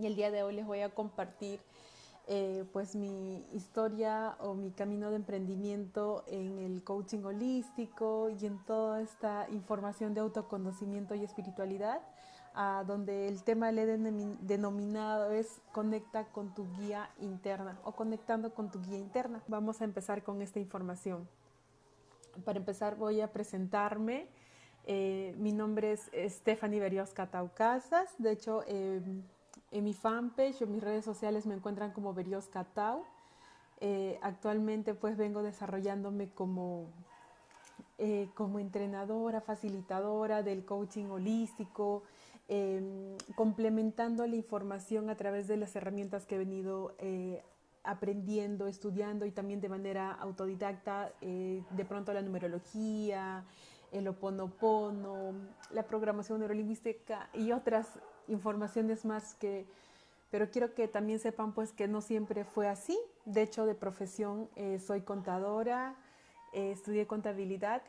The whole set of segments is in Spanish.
Y el día de hoy les voy a compartir eh, pues mi historia o mi camino de emprendimiento en el coaching holístico y en toda esta información de autoconocimiento y espiritualidad, a donde el tema le he denominado es conecta con tu guía interna o conectando con tu guía interna. Vamos a empezar con esta información. Para empezar voy a presentarme. Eh, mi nombre es Stephanie Beriosca Taucasas. De hecho, eh, en mi fanpage o mis redes sociales me encuentran como Beriosca Tau. Eh, actualmente pues vengo desarrollándome como, como entrenadora, facilitadora del coaching holístico, em, complementando la información a través de las herramientas que he venido aprendiendo, estudiando y también de manera autodidacta, de pronto la numerología, el oponopono, la programación neurolingüística y otras informaciones más que, pero quiero que también sepan pues que no siempre fue así. De hecho, de profesión eh, soy contadora, eh, estudié contabilidad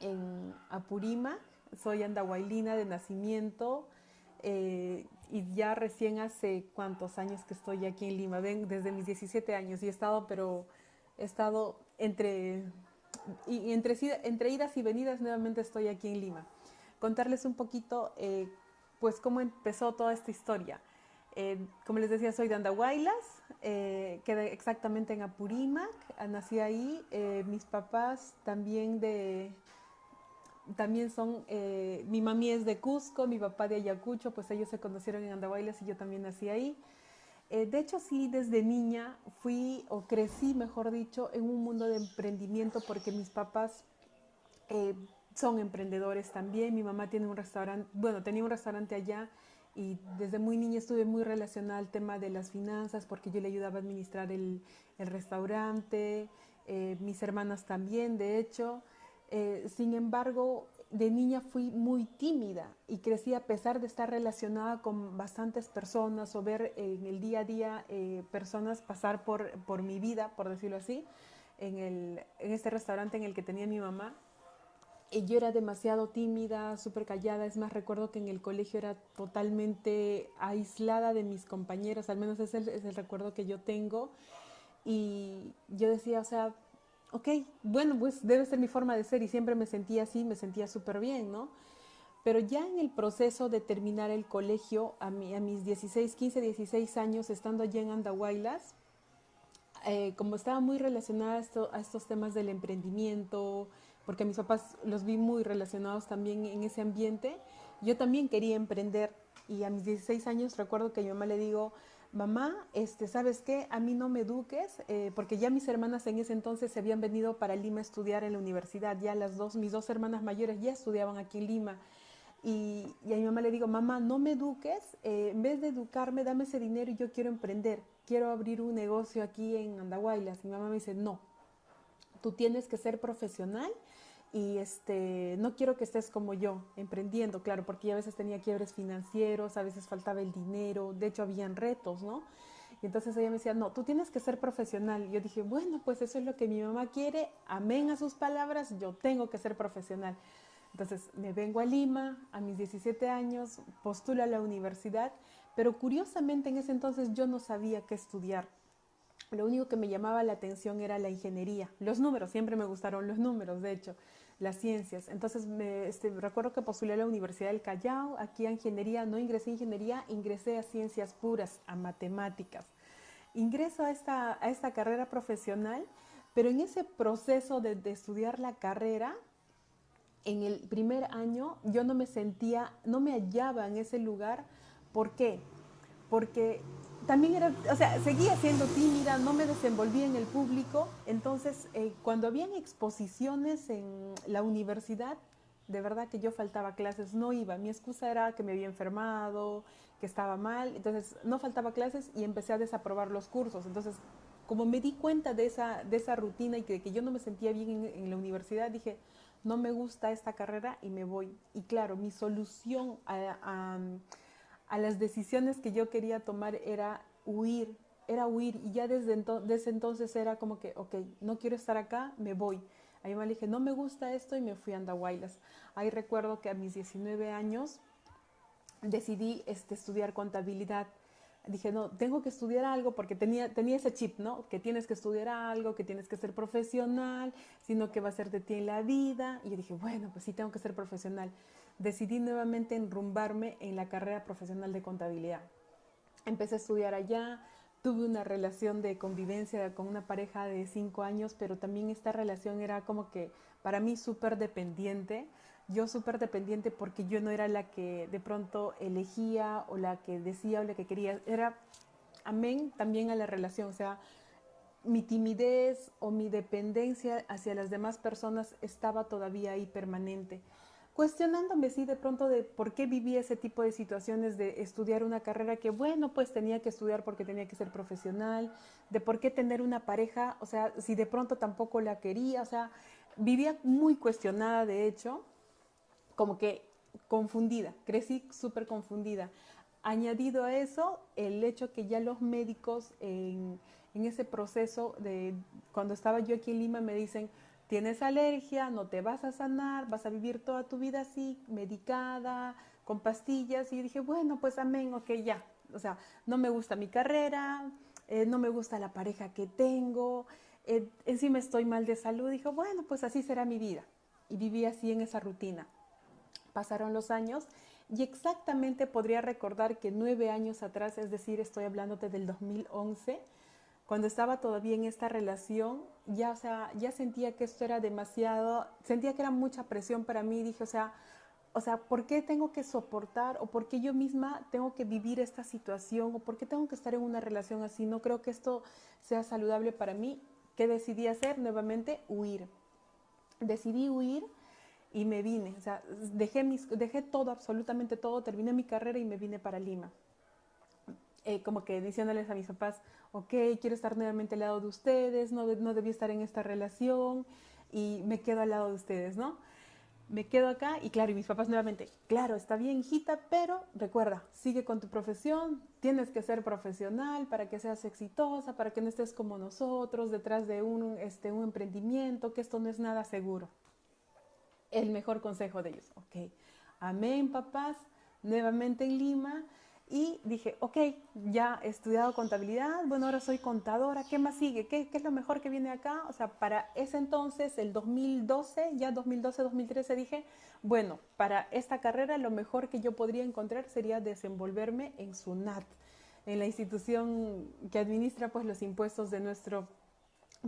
en Apurímac, soy andahuaylina de nacimiento eh, y ya recién hace cuántos años que estoy aquí en Lima, ven, desde mis 17 años y he estado, pero he estado entre y entre, idas y venidas nuevamente estoy aquí en Lima. Contarles un poquito, eh, pues, cómo empezó toda esta historia. Eh, como les decía, soy de Andahuaylas, eh, quedé exactamente en Apurímac, nací ahí. mis papás también de, también son, mi mami es de Cusco, mi papá de Ayacucho, pues ellos se conocieron en Andahuaylas y yo también nací ahí. Eh, de hecho, sí, desde niña fui o crecí, mejor dicho, en un mundo de emprendimiento porque mis papás eh, son emprendedores también. Mi mamá tiene un restaurante, bueno, tenía un restaurante allá y desde muy niña estuve muy relacionada al tema de las finanzas porque yo le ayudaba a administrar el, restaurante, eh, mis hermanas también, de hecho. sin embargo, de niña fui muy tímida y crecí a pesar de estar relacionada con bastantes personas o ver en el día a día eh, personas pasar por, por mi vida, por decirlo así, en, el, en este restaurante en el que tenía mi mamá. Y yo era demasiado tímida, súper callada. Es más, recuerdo que en el colegio era totalmente aislada de mis compañeros, al menos es el, es el recuerdo que yo tengo. Y yo decía, o sea, ok, bueno, pues debe ser mi forma de ser y siempre me sentía así, me sentía súper bien, ¿no? Pero ya en el proceso de terminar el colegio, a, mí, a mis 16, 15, 16 años, estando allá en Andahuaylas, eh, como estaba muy relacionada a, estos temas del emprendimiento, porque a mis papás los vi muy relacionados también en ese ambiente, yo también quería emprender y a mis 16 años recuerdo que mi mamá le digo, mamá, este, ¿sabes qué? A mí no me eduques, eh, porque ya mis hermanas en ese entonces se habían venido para Lima a estudiar en la universidad, ya las dos, mis dos hermanas mayores ya estudiaban aquí en Lima. Y, a mi mamá le digo, mamá, no me eduques, eh, en vez de educarme, dame ese dinero y yo quiero emprender, quiero abrir un negocio aquí en Andahuaylas. Mi mamá me dice, no, tú tienes que ser profesional y este, no quiero que estés como yo, emprendiendo, claro, porque a veces tenía quiebres financieros, a veces faltaba el dinero, de hecho habían retos, ¿no? Y entonces ella me decía, no, tú tienes que ser profesional. Yo dije, bueno, pues eso es lo que mi mamá quiere, amén a sus palabras, yo tengo que ser profesional. Entonces me vengo a Lima a mis 17 años, postulo a la universidad, pero curiosamente en ese entonces yo no sabía qué estudiar. Lo único que me llamaba la atención era la ingeniería. Los números, siempre me gustaron los números, de hecho, las ciencias. Entonces, me, este, recuerdo que postulé a la Universidad del Callao, aquí a ingeniería, no ingresé a ingeniería, ingresé a ciencias puras, a matemáticas. Ingreso a esta, a esta carrera profesional, pero en ese proceso de, de estudiar la carrera, en el primer año yo no me sentía, no me hallaba en ese lugar. ¿Por qué? Porque también era, o sea, seguía siendo tímida, no me desenvolvía en el público. Entonces, eh, cuando habían exposiciones en la universidad, de verdad que yo faltaba clases, no iba. Mi excusa era que me había enfermado, que estaba mal. Entonces, no faltaba clases y empecé a desaprobar los cursos. Entonces, como me di cuenta de esa, de esa rutina y que, que yo no me sentía bien en, la universidad, dije, no me gusta esta carrera y me voy. Y claro, mi solución a a las decisiones que yo quería tomar era huir, era huir. Y ya desde, entonces era como que, ok, no quiero estar acá, me voy. Ahí me dije, no me gusta esto y me fui a Andahuaylas. Ahí recuerdo que a mis 19 años decidí este, estudiar contabilidad. dije, no, tengo que estudiar algo porque tenía, tenía ese chip, ¿no? Que tienes que estudiar algo, que tienes que ser profesional, sino que va a ser de ti en la vida. Y dije, bueno, pues sí, tengo que ser profesional. Decidí nuevamente enrumbarme en la carrera profesional de contabilidad. Empecé a estudiar allá, tuve una relación de convivencia con una pareja de cinco años, pero también esta relación era como que para mí súper dependiente yo súper dependiente porque yo no era la que de pronto elegía o la que decía o la que quería. Era amén también a la relación. O sea, mi timidez o mi dependencia hacia las demás personas estaba todavía ahí permanente. Cuestionándome, sí, de pronto de por qué vivía ese tipo de situaciones de estudiar una carrera que, bueno, pues tenía que estudiar porque tenía que ser profesional, de por qué tener una pareja, o sea, si de pronto tampoco la quería, o sea, vivía muy cuestionada, de hecho, como que confundida, crecí súper confundida. Añadido a eso, el hecho que ya los médicos en, ese proceso de cuando estaba yo aquí en Lima me dicen, tienes alergia, no te vas a sanar, vas a vivir toda tu vida así, medicada, con pastillas. Y dije, bueno, pues amén, ok, ya. O sea, no me gusta mi carrera, eh, no me gusta la pareja que tengo, eh, encima estoy mal de salud. Dije, bueno, pues así será mi vida. Y viví así en esa rutina pasaron los años y exactamente podría recordar que nueve años atrás, es decir, estoy hablándote del 2011, cuando estaba todavía en esta relación, ya, o sea, ya sentía que esto era demasiado, sentía que era mucha presión para mí, dije, o sea, o sea, ¿por qué tengo que soportar o por qué yo misma tengo que vivir esta situación o por qué tengo que estar en una relación así? No creo que esto sea saludable para mí. ¿Qué decidí hacer? Nuevamente, huir. Decidí huir y me vine, o sea, dejé, mis, dejé todo, absolutamente todo, terminé mi carrera y me vine para Lima. Eh, como que diciéndoles a mis papás, ok, quiero estar nuevamente al lado de ustedes, no, no debí estar en esta relación y me quedo al lado de ustedes, ¿no? Me quedo acá y claro, y mis papás nuevamente, claro, está bien, hijita, pero recuerda, sigue con tu profesión, tienes que ser profesional para que seas exitosa, para que no estés como nosotros, detrás de un, este, un emprendimiento, que esto no es nada seguro el mejor consejo de ellos. Ok, amén, papás, nuevamente en Lima. Y dije, ok, ya he estudiado contabilidad, bueno, ahora soy contadora, ¿qué más sigue? ¿Qué, ¿Qué, es lo mejor que viene acá? O sea, para ese entonces, el 2012, ya 2012, 2013, dije, bueno, para esta carrera lo mejor que yo podría encontrar sería desenvolverme en SUNAT, en la institución que administra pues los impuestos de nuestro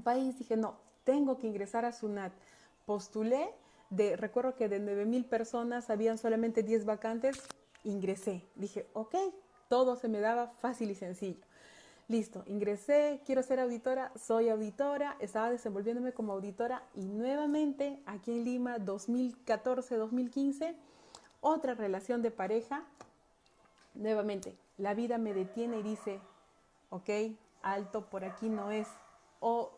país. Dije, no, tengo que ingresar a SUNAT. Postulé recuerdo que de 9.000 personas habían solamente 10 vacantes, ingresé. Dije, ok, todo se me daba fácil y sencillo. Listo, ingresé, quiero ser auditora, soy auditora, estaba desenvolviéndome como auditora y nuevamente aquí en Lima 2014-2015, otra relación de pareja, nuevamente la vida me detiene y dice, ok, alto, por aquí no es, o,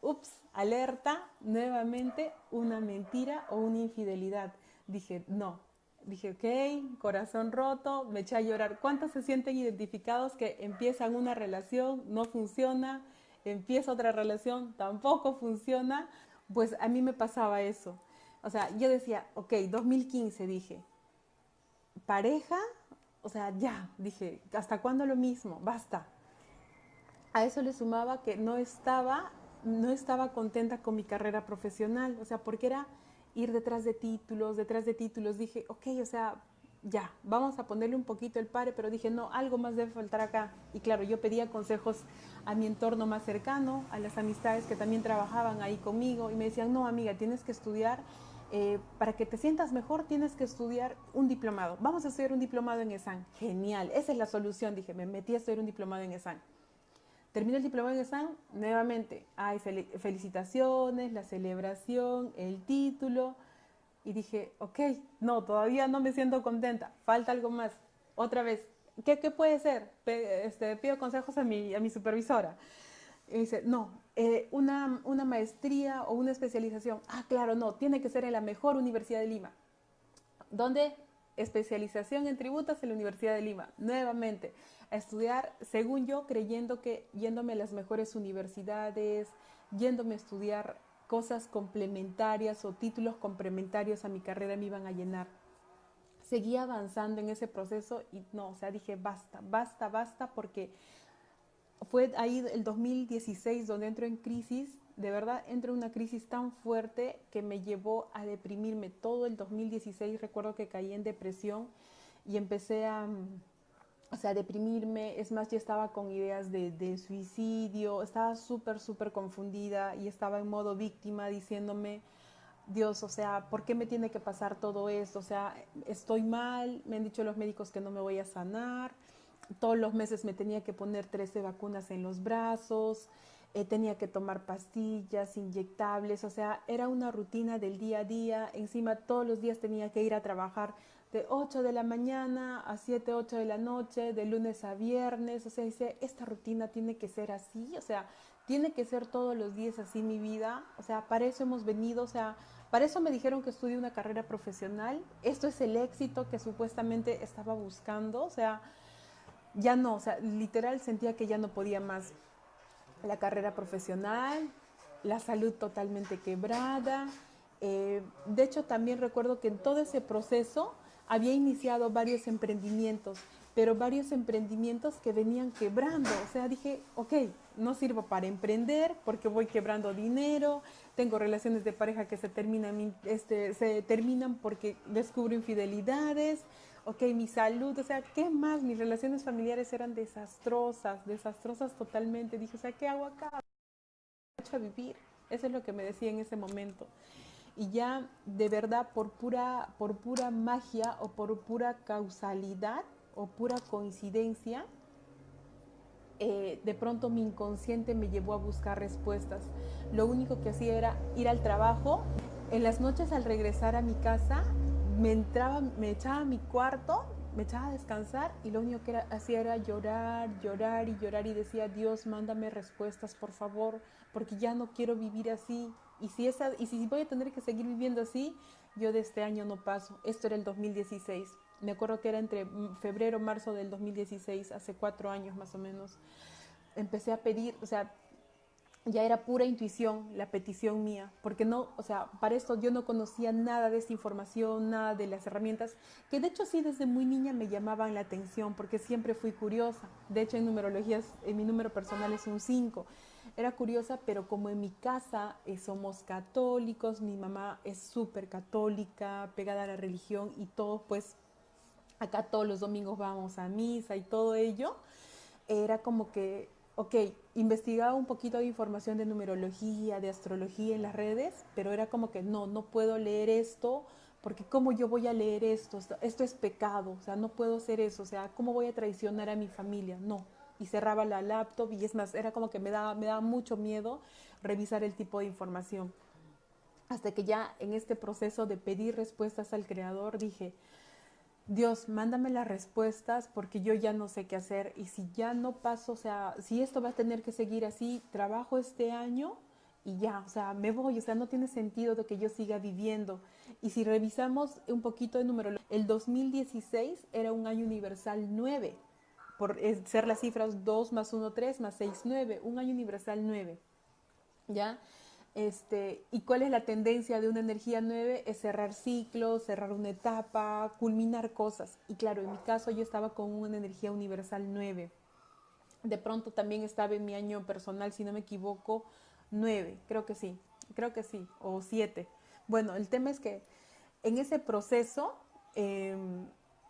ups, alerta, nuevamente una mentira o una infidelidad. Dije, no. Dije, ok, corazón roto, me eché a llorar. ¿Cuántos se sienten identificados que empiezan una relación, no funciona, empieza otra relación, tampoco funciona? Pues a mí me pasaba eso. O sea, yo decía, ok, 2015 dije, pareja, o sea, ya, dije, ¿hasta cuándo lo mismo? Basta a eso le sumaba que no estaba, no estaba contenta con mi carrera profesional, o sea, porque era ir detrás de títulos, detrás de títulos. Dije, ok, o sea, ya, vamos a ponerle un poquito el pare, pero dije, no, algo más debe faltar acá. Y claro, yo pedía consejos a mi entorno más cercano, a las amistades que también trabajaban ahí conmigo, y me decían, no, amiga, tienes que estudiar. Eh, para que te sientas mejor tienes que estudiar un diplomado. Vamos a estudiar un diplomado en ESAN. Genial, esa es la solución. Dije, me metí a estudiar un diplomado en ESAN. Termino el diploma en examen, nuevamente hay felicitaciones, la celebración, el título. Y dije, ok, no, todavía no me siento contenta, falta algo más. Otra vez, ¿qué, puede ser? este, pido consejos a mi, supervisora. Y dice, no, eh, una, una maestría o una especialización. Ah, claro, no, tiene que ser en la mejor universidad de Lima. ¿Dónde? Especialización en tributos en la Universidad de Lima. Nuevamente, a estudiar, según yo, creyendo que yéndome a las mejores universidades, yéndome a estudiar cosas complementarias o títulos complementarios a mi carrera me iban a llenar. seguía avanzando en ese proceso y no, o sea, dije, basta, basta, basta, porque fue ahí el 2016 donde entro en crisis, de verdad entro en una crisis tan fuerte que me llevó a deprimirme. Todo el 2016 recuerdo que caí en depresión y empecé a, o sea, deprimirme. Es más, yo estaba con ideas de, de suicidio, estaba súper, súper confundida y estaba en modo víctima diciéndome, Dios, o sea, ¿por qué me tiene que pasar todo esto? O sea, estoy mal, me han dicho los médicos que no me voy a sanar todos los meses me tenía que poner 13 vacunas en los brazos, eh, tenía que tomar pastillas, inyectables, o sea, era una rutina del día a día. Encima todos los días tenía que ir a trabajar de 8 de la mañana a 7, 8 de la noche, de lunes a viernes. O sea, dice, esta rutina tiene que ser así, o sea, tiene que ser todos los días así mi vida. O sea, para eso hemos venido, o sea, para eso me dijeron que estudie una carrera profesional. Esto es el éxito que supuestamente estaba buscando, o sea, ya no, o sea, literal sentía que ya no podía más. La carrera profesional, la salud totalmente quebrada. Eh, de hecho, también recuerdo que en todo ese proceso había iniciado varios emprendimientos, pero varios emprendimientos que venían quebrando. O sea, dije, ok, no sirvo para emprender porque voy quebrando dinero, tengo relaciones de pareja que se terminan, este, se terminan porque descubro infidelidades, ok, mi salud, o sea, ¿qué más? Mis relaciones familiares eran desastrosas, desastrosas totalmente. Dije, o sea, ¿qué hago acá? a vivir. Eso es lo que me decía en ese momento. Y ya de verdad, por pura, por pura magia o por pura causalidad o pura coincidencia, eh, de pronto mi inconsciente me llevó a buscar respuestas. Lo único que hacía era ir al trabajo. En las noches al regresar a mi casa me entraba, me echaba a mi cuarto, me echaba a descansar y lo único que hacía era llorar, llorar y llorar y decía, Dios, mándame respuestas, por favor, porque ya no quiero vivir así. Y si, esa, y si voy a tener que seguir viviendo así, yo de este año no paso. Esto era el 2016. Me acuerdo que era entre febrero, marzo del 2016, hace cuatro años más o menos. Empecé a pedir, o sea, ya era pura intuición la petición mía, porque no, o sea, para esto yo no conocía nada de esta información, nada de las herramientas, que de hecho sí desde muy niña me llamaban la atención, porque siempre fui curiosa. De hecho en numerologías, en mi número personal es un 5. Era curiosa, pero como en mi casa eh, somos católicos, mi mamá es súper católica, pegada a la religión y todos pues acá todos los domingos vamos a misa y todo ello, era como que ok, investigaba un poquito de información de numerología, de astrología en las redes, pero era como que no, no puedo leer esto, porque ¿cómo yo voy a leer esto? Esto es pecado, o sea, no puedo hacer eso, o sea, ¿cómo voy a traicionar a mi familia? No. Y cerraba la laptop y es más, era como que me daba, me daba mucho miedo revisar el tipo de información. Hasta que ya en este proceso de pedir respuestas al creador dije, Dios, mándame las respuestas porque yo ya no sé qué hacer y si ya no paso, o sea, si esto va a tener que seguir así, trabajo este año y ya, o sea, me voy, o sea, no tiene sentido de que yo siga viviendo. Y si revisamos un poquito de número, el 2016 era un año universal 9, por ser las cifras 2 más 1, 3 más 6, 9, un año universal 9, ¿ya? Este, ¿Y cuál es la tendencia de una energía 9? Es cerrar ciclos, cerrar una etapa, culminar cosas. Y claro, en mi caso yo estaba con una energía universal 9. De pronto también estaba en mi año personal, si no me equivoco, 9, creo que sí, creo que sí, o 7. Bueno, el tema es que en ese proceso em,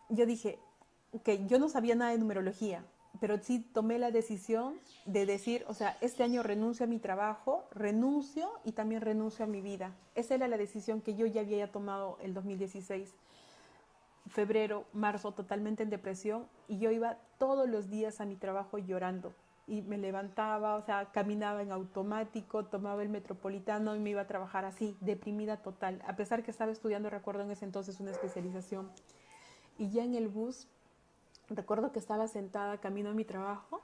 yo dije, ok, yo no sabía nada de numerología, pero sí tomé la decisión de decir, o sea, este año renuncio a mi trabajo, renuncio y también renuncio a mi vida. Esa era la decisión que yo ya había tomado el 2016. Febrero, marzo, totalmente en depresión y yo iba todos los días a mi trabajo llorando y me levantaba, o sea, caminaba en automático, tomaba el metropolitano y me iba a trabajar así, deprimida total, a pesar que estaba estudiando, recuerdo en ese entonces, una especialización. Y ya en el bus recuerdo que estaba sentada camino a mi trabajo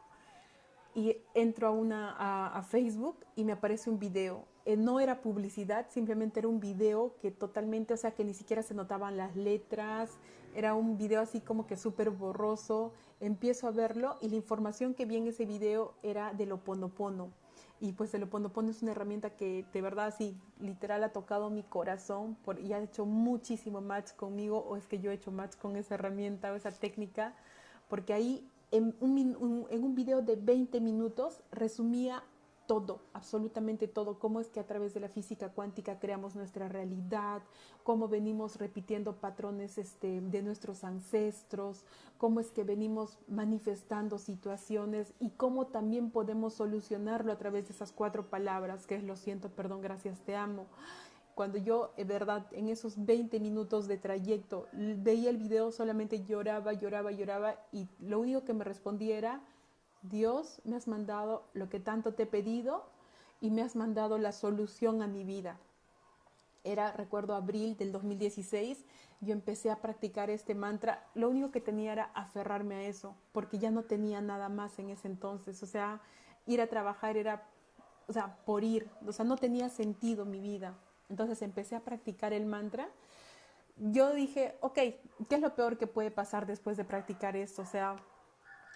y entro a, una, a, Facebook y me aparece un video. Eh, no era publicidad, simplemente era un video que totalmente, o sea, que ni siquiera se notaban las letras, era un video así como que súper borroso. Empiezo a verlo y la información que vi en ese video era de lo ponopono. y pues el Oponopono es una herramienta que de verdad sí, literal ha tocado mi corazón por, y ha hecho muchísimo match conmigo o es que yo he hecho match con esa herramienta o esa técnica, porque ahí en un, en un video de 20 minutos resumía todo, absolutamente todo, cómo es que a través de la física cuántica creamos nuestra realidad, cómo venimos repitiendo patrones este, de nuestros ancestros, cómo es que venimos manifestando situaciones y cómo también podemos solucionarlo a través de esas cuatro palabras, que es lo siento, perdón, gracias, te amo. Cuando yo, de verdad, en esos 20 minutos de trayecto veía el video, solamente lloraba, lloraba, lloraba y lo único que me respondía era, Dios, me has mandado lo que tanto te he pedido y me has mandado la solución a mi vida. Era, recuerdo, abril del 2016, yo empecé a practicar este mantra. Lo único que tenía era aferrarme a eso, porque ya no tenía nada más en ese entonces. O sea, ir a trabajar era, o sea, por ir. O sea, no tenía sentido mi vida. Entonces empecé a practicar el mantra. Yo dije, ok, ¿qué es lo peor que puede pasar después de practicar esto? O sea,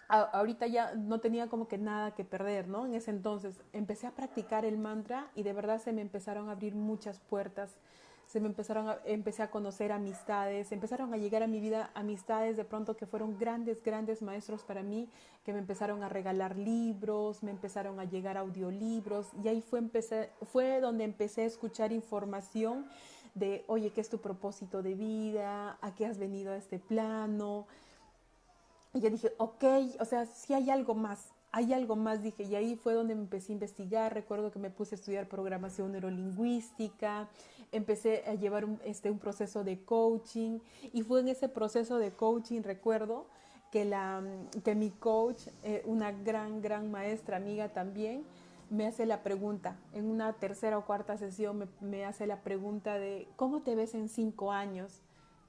ahorita ya no tenía como que nada que perder, ¿no? En ese entonces empecé a practicar el mantra y de verdad se me empezaron a abrir muchas puertas, se me empezaron a, empecé a conocer amistades, empezaron a llegar a mi vida amistades de pronto que fueron grandes, grandes maestros para mí, que me empezaron a regalar libros, me empezaron a llegar audiolibros y ahí fue, empecé, fue donde empecé a escuchar información de, oye, ¿qué es tu propósito de vida? ¿A qué has venido a este plano? Y yo dije, ok, o sea, si hay algo más, hay algo más, dije, y ahí fue donde me empecé a investigar, recuerdo que me puse a estudiar programación neurolingüística, empecé a llevar un, este, un proceso de coaching, y fue en ese proceso de coaching, recuerdo, que, la, que mi coach, eh, una gran, gran maestra, amiga también, me hace la pregunta, en una tercera o cuarta sesión me, me hace la pregunta de, ¿cómo te ves en cinco años?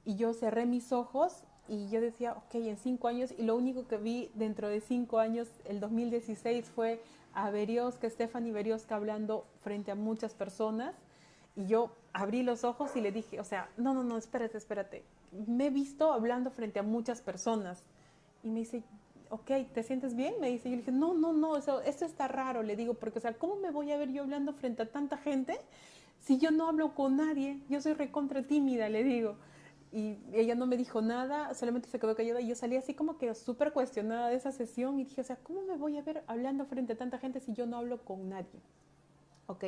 Y yo cerré mis ojos y yo decía, ok, en cinco años, y lo único que vi dentro de cinco años, el 2016, fue a Berioska, Stephanie Berioska hablando frente a muchas personas, y yo abrí los ojos y le dije, o sea, no, no, no, espérate, espérate, me he visto hablando frente a muchas personas, y me dice, ok, ¿te sientes bien? Me dice, yo le dije, no, no, no, eso, esto está raro, le digo, porque, o sea, ¿cómo me voy a ver yo hablando frente a tanta gente si yo no hablo con nadie? Yo soy recontra tímida, le digo y ella no me dijo nada, solamente se quedó callada y yo salí así como que súper cuestionada de esa sesión y dije, o sea, ¿cómo me voy a ver hablando frente a tanta gente si yo no hablo con nadie? Ok,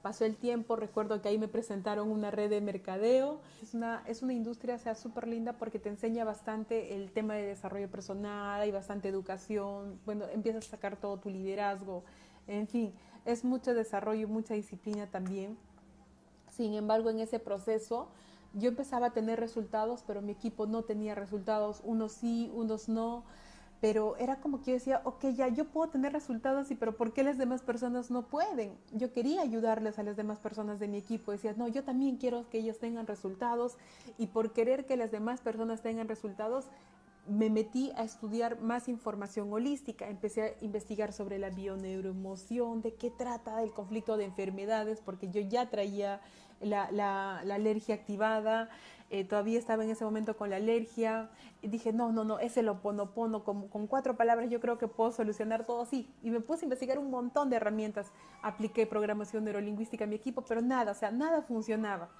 pasó el tiempo, recuerdo que ahí me presentaron una red de mercadeo, es una, es una industria, o sea, súper linda porque te enseña bastante el tema de desarrollo personal, y bastante educación, bueno, empiezas a sacar todo tu liderazgo, en fin, es mucho desarrollo, mucha disciplina también. Sin embargo, en ese proceso, yo empezaba a tener resultados, pero mi equipo no tenía resultados, unos sí, unos no, pero era como que yo decía, ok, ya yo puedo tener resultados, y pero ¿por qué las demás personas no pueden? Yo quería ayudarles a las demás personas de mi equipo, decía, no, yo también quiero que ellos tengan resultados, y por querer que las demás personas tengan resultados, me metí a estudiar más información holística, empecé a investigar sobre la bioneuroemoción, de qué trata el conflicto de enfermedades, porque yo ya traía la, alergia activada, eh, todavía estaba en ese momento con la alergia, dije, no, no, no, ese lo pono, con, con cuatro palabras yo creo que puedo solucionar todo así. Y me puse a investigar un montón de herramientas, apliqué programación neurolingüística a mi equipo, pero nada, o sea, nada funcionaba.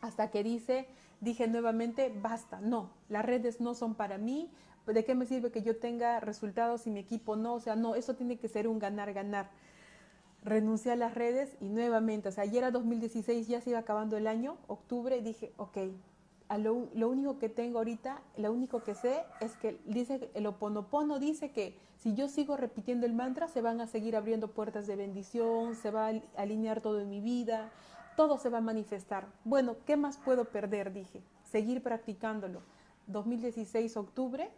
Hasta que dice, dije nuevamente, basta, no, las redes no son para mí, ¿de qué me sirve que yo tenga resultados y mi equipo no? O sea, no, eso tiene que ser un ganar-ganar renuncié a las redes y nuevamente, o sea, ayer era 2016, ya se iba acabando el año, octubre, dije, ok, a lo, lo, único que tengo ahorita, lo único que sé es que dice, el oponopono dice que si yo sigo repitiendo el mantra, se van a seguir abriendo puertas de bendición, se va a alinear todo en mi vida, todo se va a manifestar. Bueno, ¿qué más puedo perder? Dije, seguir practicándolo. 2016, octubre,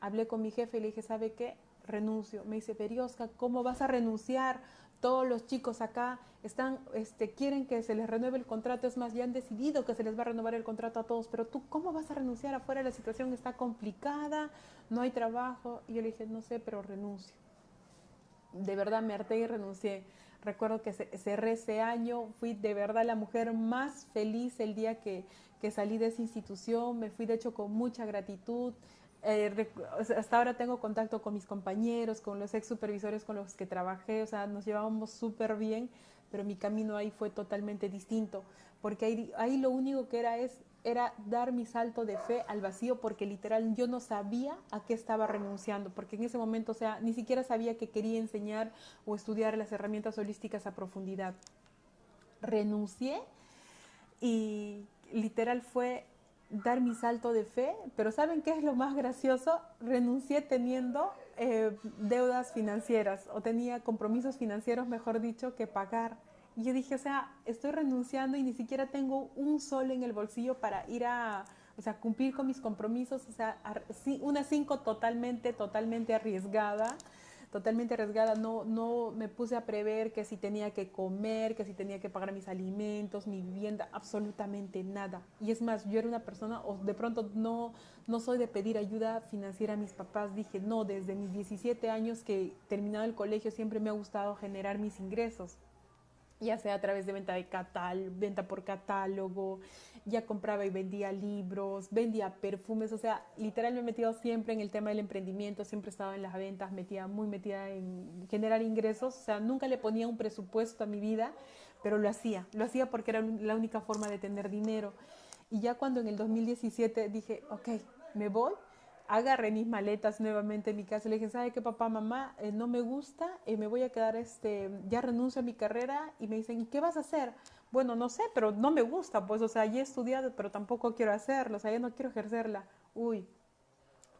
hablé con mi jefe y le dije, ¿sabe qué? Renuncio. Me dice, Perioska, ¿cómo vas a renunciar? Todos los chicos acá están, este, quieren que se les renueve el contrato, es más, ya han decidido que se les va a renovar el contrato a todos, pero tú, ¿cómo vas a renunciar afuera? La situación está complicada, no hay trabajo. Y yo le dije, no sé, pero renuncio. De verdad me harté y renuncié. Recuerdo que cerré ese año, fui de verdad la mujer más feliz el día que, que salí de esa institución, me fui de hecho con mucha gratitud, eh, hasta ahora tengo contacto con mis compañeros, con los ex supervisores con los que trabajé, o sea, nos llevábamos súper bien, pero mi camino ahí fue totalmente distinto, porque ahí, ahí lo único que era es era dar mi salto de fe al vacío porque literal yo no sabía a qué estaba renunciando, porque en ese momento, o sea, ni siquiera sabía que quería enseñar o estudiar las herramientas holísticas a profundidad. Renuncié y literal fue dar mi salto de fe, pero ¿saben qué es lo más gracioso? Renuncié teniendo eh, deudas financieras o tenía compromisos financieros, mejor dicho, que pagar. Y yo dije, o sea, estoy renunciando y ni siquiera tengo un sol en el bolsillo para ir a, o sea, cumplir con mis compromisos, o sea, una cinco totalmente, totalmente arriesgada totalmente arriesgada, no, no me puse a prever que si tenía que comer, que si tenía que pagar mis alimentos, mi vivienda, absolutamente nada. Y es más, yo era una persona, o de pronto no, no soy de pedir ayuda financiera a mis papás, dije, no, desde mis 17 años que terminado el colegio siempre me ha gustado generar mis ingresos ya sea a través de venta de catal, venta por catálogo, ya compraba y vendía libros, vendía perfumes, o sea, literal me he metido siempre en el tema del emprendimiento, siempre he estado en las ventas, metida, muy metida en generar ingresos, o sea, nunca le ponía un presupuesto a mi vida, pero lo hacía, lo hacía porque era la única forma de tener dinero. Y ya cuando en el 2017 dije, ok, me voy, agarré mis maletas nuevamente en mi casa. Le dije, ¿sabe qué, papá, mamá? Eh, no me gusta, eh, me voy a quedar, este, ya renuncio a mi carrera. Y me dicen, ¿y qué vas a hacer? Bueno, no sé, pero no me gusta, pues, o sea, ya he estudiado, pero tampoco quiero hacerlo, o sea, ya no quiero ejercerla. Uy,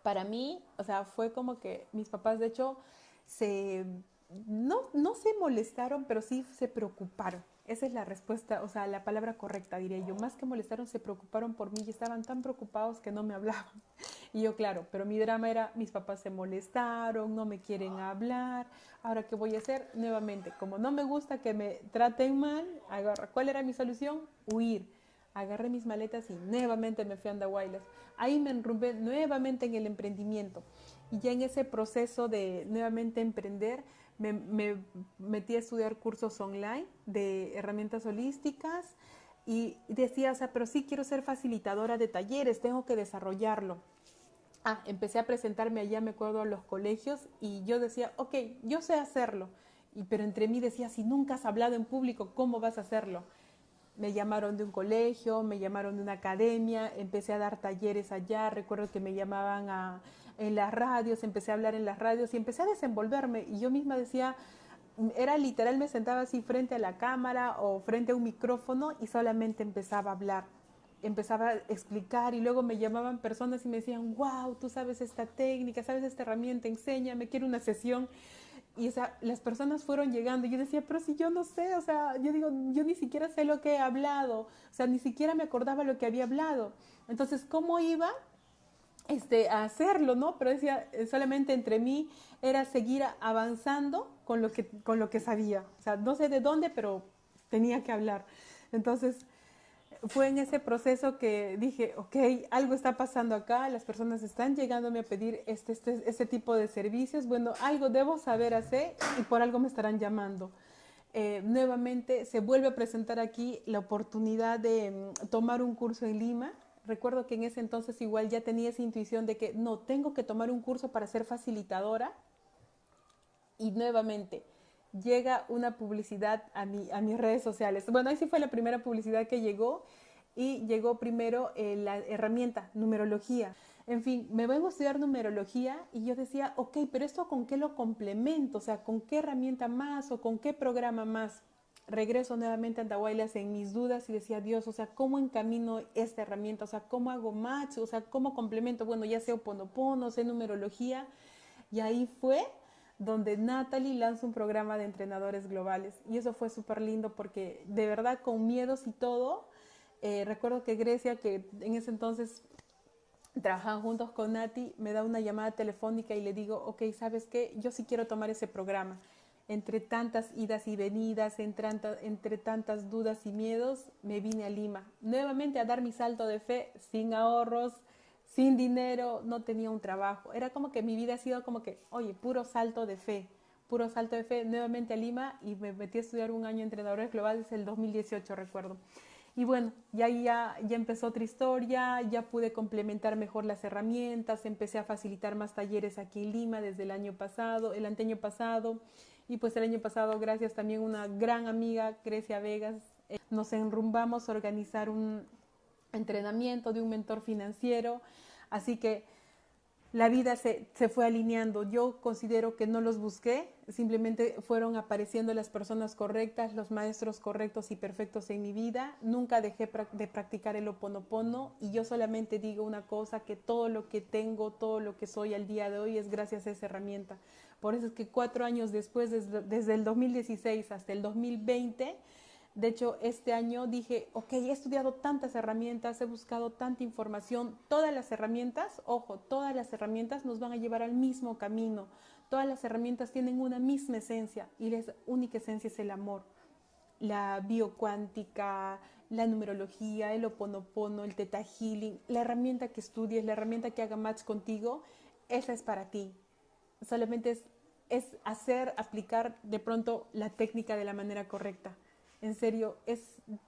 para mí, o sea, fue como que mis papás, de hecho, se, no, no se molestaron, pero sí se preocuparon. Esa es la respuesta, o sea, la palabra correcta, diría yo. Más que molestaron, se preocuparon por mí y estaban tan preocupados que no me hablaban. Y yo, claro, pero mi drama era, mis papás se molestaron, no me quieren hablar. Ahora, ¿qué voy a hacer? Nuevamente, como no me gusta que me traten mal, agarra. ¿Cuál era mi solución? Huir. Agarré mis maletas y nuevamente me fui a Andahuaylas. Ahí me enrumbé nuevamente en el emprendimiento. Y ya en ese proceso de nuevamente emprender, me, metí a estudiar cursos online de herramientas holísticas y decía, o sea, pero sí quiero ser facilitadora de talleres, tengo que desarrollarlo. Ah, empecé a presentarme allá, me acuerdo, a los colegios y yo decía, ok, yo sé hacerlo. Y, pero entre mí decía, si nunca has hablado en público, ¿cómo vas a hacerlo? Me llamaron de un colegio, me llamaron de una academia, empecé a dar talleres allá, recuerdo que me llamaban en las radios, empecé a hablar en las radios y empecé a desenvolverme y yo misma decía, era literal, me sentaba así frente a la cámara o frente a un micrófono y solamente empezaba a hablar, empezaba a explicar y luego me llamaban personas y me decían, wow, tú sabes esta técnica, sabes esta herramienta, enséñame, quiero una sesión. Y o sea, las personas fueron llegando y yo decía, pero si yo no sé, o sea, yo digo, yo ni siquiera sé lo que he hablado, o sea, ni siquiera me acordaba lo que había hablado. Entonces, ¿cómo iba? este, a hacerlo, ¿no? Pero decía, eh, solamente entre mí era seguir avanzando con lo, que, con lo que sabía. O sea, no sé de dónde, pero tenía que hablar. Entonces, fue en ese proceso que dije, ok, algo está pasando acá, las personas están llegándome a pedir este, este, este tipo de servicios, bueno, algo debo saber hacer y por algo me estarán llamando. Eh, nuevamente se vuelve a presentar aquí la oportunidad de mm, tomar un curso en Lima, recuerdo que en ese entonces igual ya tenía esa intuición de que no, tengo que tomar un curso para ser facilitadora. Y nuevamente, llega una publicidad a, mi, a mis redes sociales. Bueno, ahí sí fue la primera publicidad que llegó y llegó primero eh, la herramienta, numerología. En fin, me vengo a estudiar numerología y yo decía, ok, pero esto con qué lo complemento, o sea, con qué herramienta más o con qué programa más regreso nuevamente a Andahuaylas en mis dudas y decía, Dios, o sea, ¿cómo encamino esta herramienta? O sea, ¿cómo hago match? O sea, ¿cómo complemento? Bueno, ya sé Oponopono, sé numerología. Y ahí fue donde Natalie lanza un programa de entrenadores globales. Y eso fue súper lindo porque de verdad con miedos y todo, eh, recuerdo que Grecia, que en ese entonces trabajaban juntos con Nati, me da una llamada telefónica y le digo, ok, ¿sabes qué? Yo sí quiero tomar ese programa entre tantas idas y venidas, entre, tantas dudas y miedos, me vine a Lima. Nuevamente a dar mi salto de fe, sin ahorros, sin dinero, no tenía un trabajo. Era como que mi vida ha sido como que, oye, puro salto de fe, puro salto de fe, nuevamente a Lima y me metí a estudiar un año entrenadores globales, el 2018 recuerdo. Y bueno, ya ya, ya empezó otra historia, ya pude complementar mejor las herramientas, empecé a facilitar más talleres aquí en Lima desde el año pasado, el año pasado. Y pues el año pasado, gracias también a una gran amiga, Grecia Vegas, eh, nos enrumbamos a organizar un entrenamiento de un mentor financiero. Así que la vida se, se, fue alineando. Yo considero que no los busqué, simplemente fueron apareciendo las personas correctas, los maestros correctos y perfectos en mi vida. Nunca dejé de practicar el oponopono y yo solamente digo una cosa, que todo lo que tengo, todo lo que soy al día de hoy es gracias a esa herramienta. Por eso es que cuatro años después, desde, desde el 2016 hasta el 2020, de hecho, este año dije, ok, he estudiado tantas herramientas, he buscado tanta información, todas las herramientas, ojo, todas las herramientas nos van a llevar al mismo camino, todas las herramientas tienen una misma esencia y la única esencia es el amor. La biocuántica, la numerología, el oponopono, el teta healing, la herramienta que estudies, la herramienta que haga match contigo, esa es para ti. Solamente es, es hacer, aplicar de pronto la técnica de la manera correcta en serio, es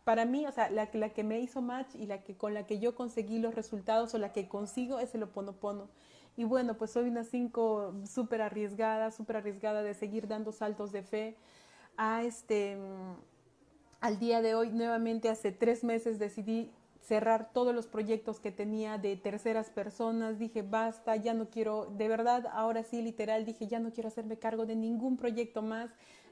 para mí, o sea, la, que me hizo match y la que con la que yo conseguí los resultados o la que consigo es el oponopono. Y bueno, pues soy una cinco súper arriesgada, súper arriesgada de seguir dando saltos de fe. A este, al día de hoy, nuevamente hace tres meses decidí cerrar todos los proyectos que tenía de terceras personas. Dije, basta, ya no quiero, de verdad, ahora sí, literal, dije, ya no quiero hacerme cargo de ningún proyecto más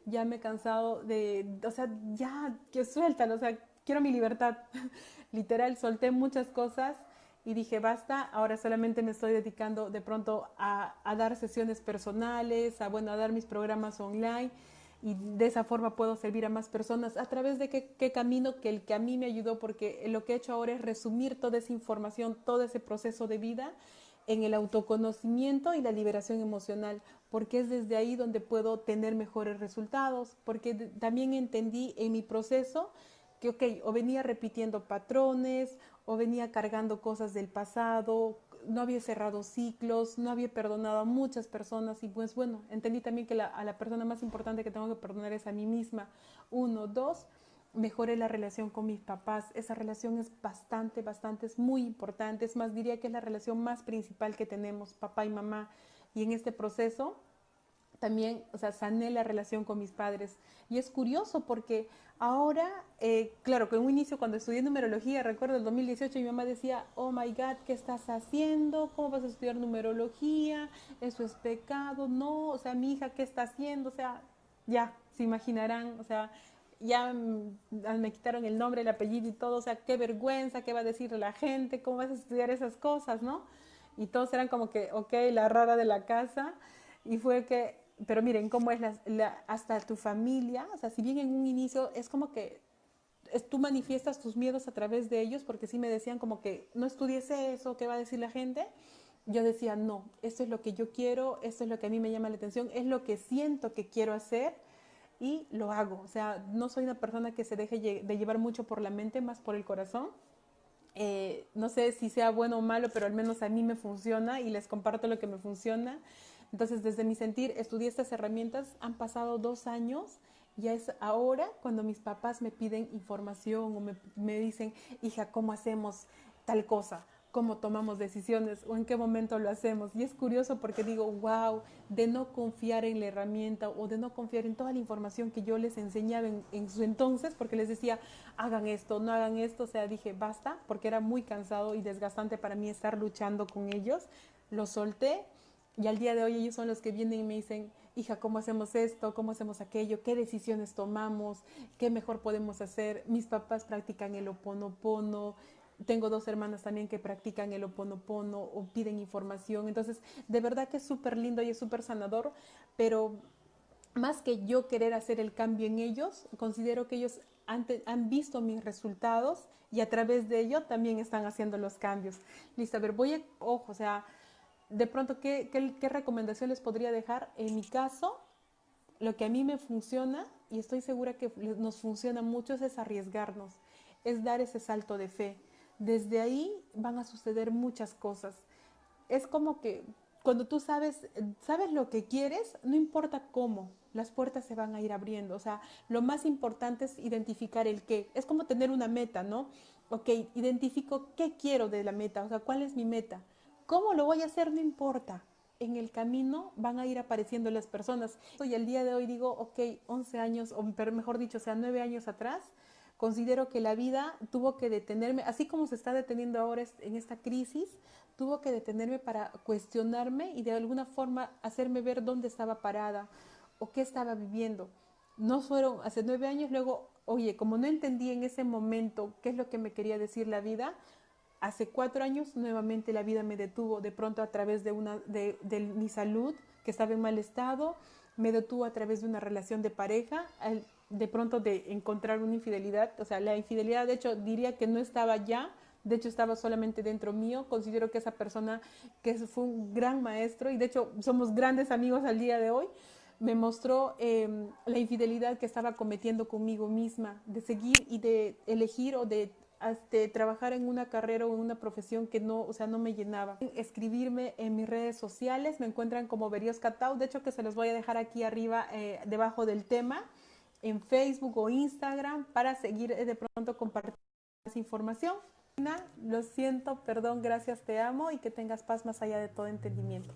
ya me he cansado de, o sea, ya, que sueltan, o sea, quiero mi libertad. Literal, solté muchas cosas y dije, basta, ahora solamente me estoy dedicando de pronto a, dar sesiones personales, a, bueno, a dar mis programas online y de esa forma puedo servir a más personas. ¿A través de qué, qué, camino? Que el que a mí me ayudó, porque lo que he hecho ahora es resumir toda esa información, todo ese proceso de vida en el autoconocimiento y la liberación emocional, porque es desde ahí donde puedo tener mejores resultados, porque también entendí en mi proceso que, ok, o venía repitiendo patrones, o venía cargando cosas del pasado, no había cerrado ciclos, no había perdonado a muchas personas y pues bueno, entendí también que a la persona más importante que tengo que perdonar es a mí misma. Uno, dos, mejoré la relación con mis papás. Esa relación es bastante, bastante, es muy importante. Es más, diría que es la relación más principal que tenemos, papá y mamá. Y en este proceso también, o sea, sané la relación con mis padres. Y es curioso porque ahora, eh, claro, que en un inicio cuando estudié numerología, recuerdo el 2018, mi mamá decía, oh my God, ¿qué estás haciendo? ¿Cómo vas a estudiar numerología? Eso es pecado. No, o sea, mi hija, ¿qué está haciendo? O sea, ya, se imaginarán, o sea, ya me quitaron el nombre, el apellido y todo, o sea, qué vergüenza, qué va a decir la gente, cómo vas a estudiar esas cosas, ¿no? Y todos eran como que, ok, la rara de la casa, y fue que, pero miren cómo es la, hasta tu familia, o sea, si bien en un inicio es como que tú manifiestas tus miedos a través de ellos, porque sí me decían como que no estudies eso, ¿qué va a decir la gente? Yo decía, no, esto es lo que yo quiero, esto es lo que a mí me llama la atención, es lo que siento que quiero hacer y lo hago. O sea, no soy una persona que se deje de llevar mucho por la mente, más por el corazón. Eh, no sé si sea bueno o malo, pero al menos a mí me funciona y les comparto lo que me funciona. Entonces, desde mi sentir, estudié estas herramientas, han pasado dos años, ya es ahora cuando mis papás me piden información o me, me dicen, hija, ¿cómo hacemos tal cosa? Cómo tomamos decisiones o en qué momento lo hacemos. Y es curioso porque digo, wow, de no confiar en la herramienta o de no confiar en toda la información que yo les enseñaba en, su entonces, porque les decía, hagan esto, no hagan esto. O sea, dije, basta, porque era muy cansado y desgastante para mí estar luchando con ellos. Lo solté y al día de hoy ellos son los que vienen y me dicen, hija, ¿cómo hacemos esto? ¿Cómo hacemos aquello? ¿Qué decisiones tomamos? ¿Qué mejor podemos hacer? Mis papás practican el oponopono, tengo dos hermanas también que practican el oponopono o piden información. Entonces, de verdad que es súper lindo y es súper sanador, pero más que yo querer hacer el cambio en ellos, considero que ellos han, han, visto mis resultados y a través de ello también están haciendo los cambios. Listo, a ver, voy a, ojo, o sea, de pronto, ¿qué, qué, qué recomendación les podría dejar? En mi caso, lo que a mí me funciona, y estoy segura que nos funciona mucho, es arriesgarnos, es dar ese salto de fe desde ahí van a suceder muchas cosas. Es como que cuando tú sabes, sabes lo que quieres, no importa cómo, las puertas se van a ir abriendo. O sea, lo más importante es identificar el qué. Es como tener una meta, ¿no? Ok, identifico qué quiero de la meta, o sea, cuál es mi meta. ¿Cómo lo voy a hacer? No importa. En el camino van a ir apareciendo las personas. Y el día de hoy digo, ok, 11 años, o mejor dicho, o sea, 9 años atrás, considero que la vida tuvo que detenerme, así como se está deteniendo ahora en esta crisis, tuvo que detenerme para cuestionarme y de alguna forma hacerme ver dónde estaba parada o qué estaba viviendo. No fueron hace nueve años, luego, oye, como no entendí en ese momento qué es lo que me quería decir la vida, hace cuatro años nuevamente la vida me detuvo de pronto a través de, una, de, mi salud, que estaba en mal estado, me detuvo a través de una relación de pareja, de pronto de encontrar una infidelidad, o sea, la infidelidad de hecho diría que no estaba ya, de hecho estaba solamente dentro mío, considero que esa persona que fue un gran maestro y de hecho somos grandes amigos al día de hoy, me mostró em, la infidelidad que estaba cometiendo conmigo misma, de seguir y de elegir o de trabajar en una carrera o en una profesión que no, o sea, no me llenaba. Escribirme en mis redes sociales, me encuentran como Berios Catau, de hecho que se los voy a dejar aquí arriba, eh, debajo del tema en Facebook o Instagram para seguir eh, de pronto compartiendo esa información. Lo siento, perdón, gracias, te amo y que tengas paz más allá de todo entendimiento.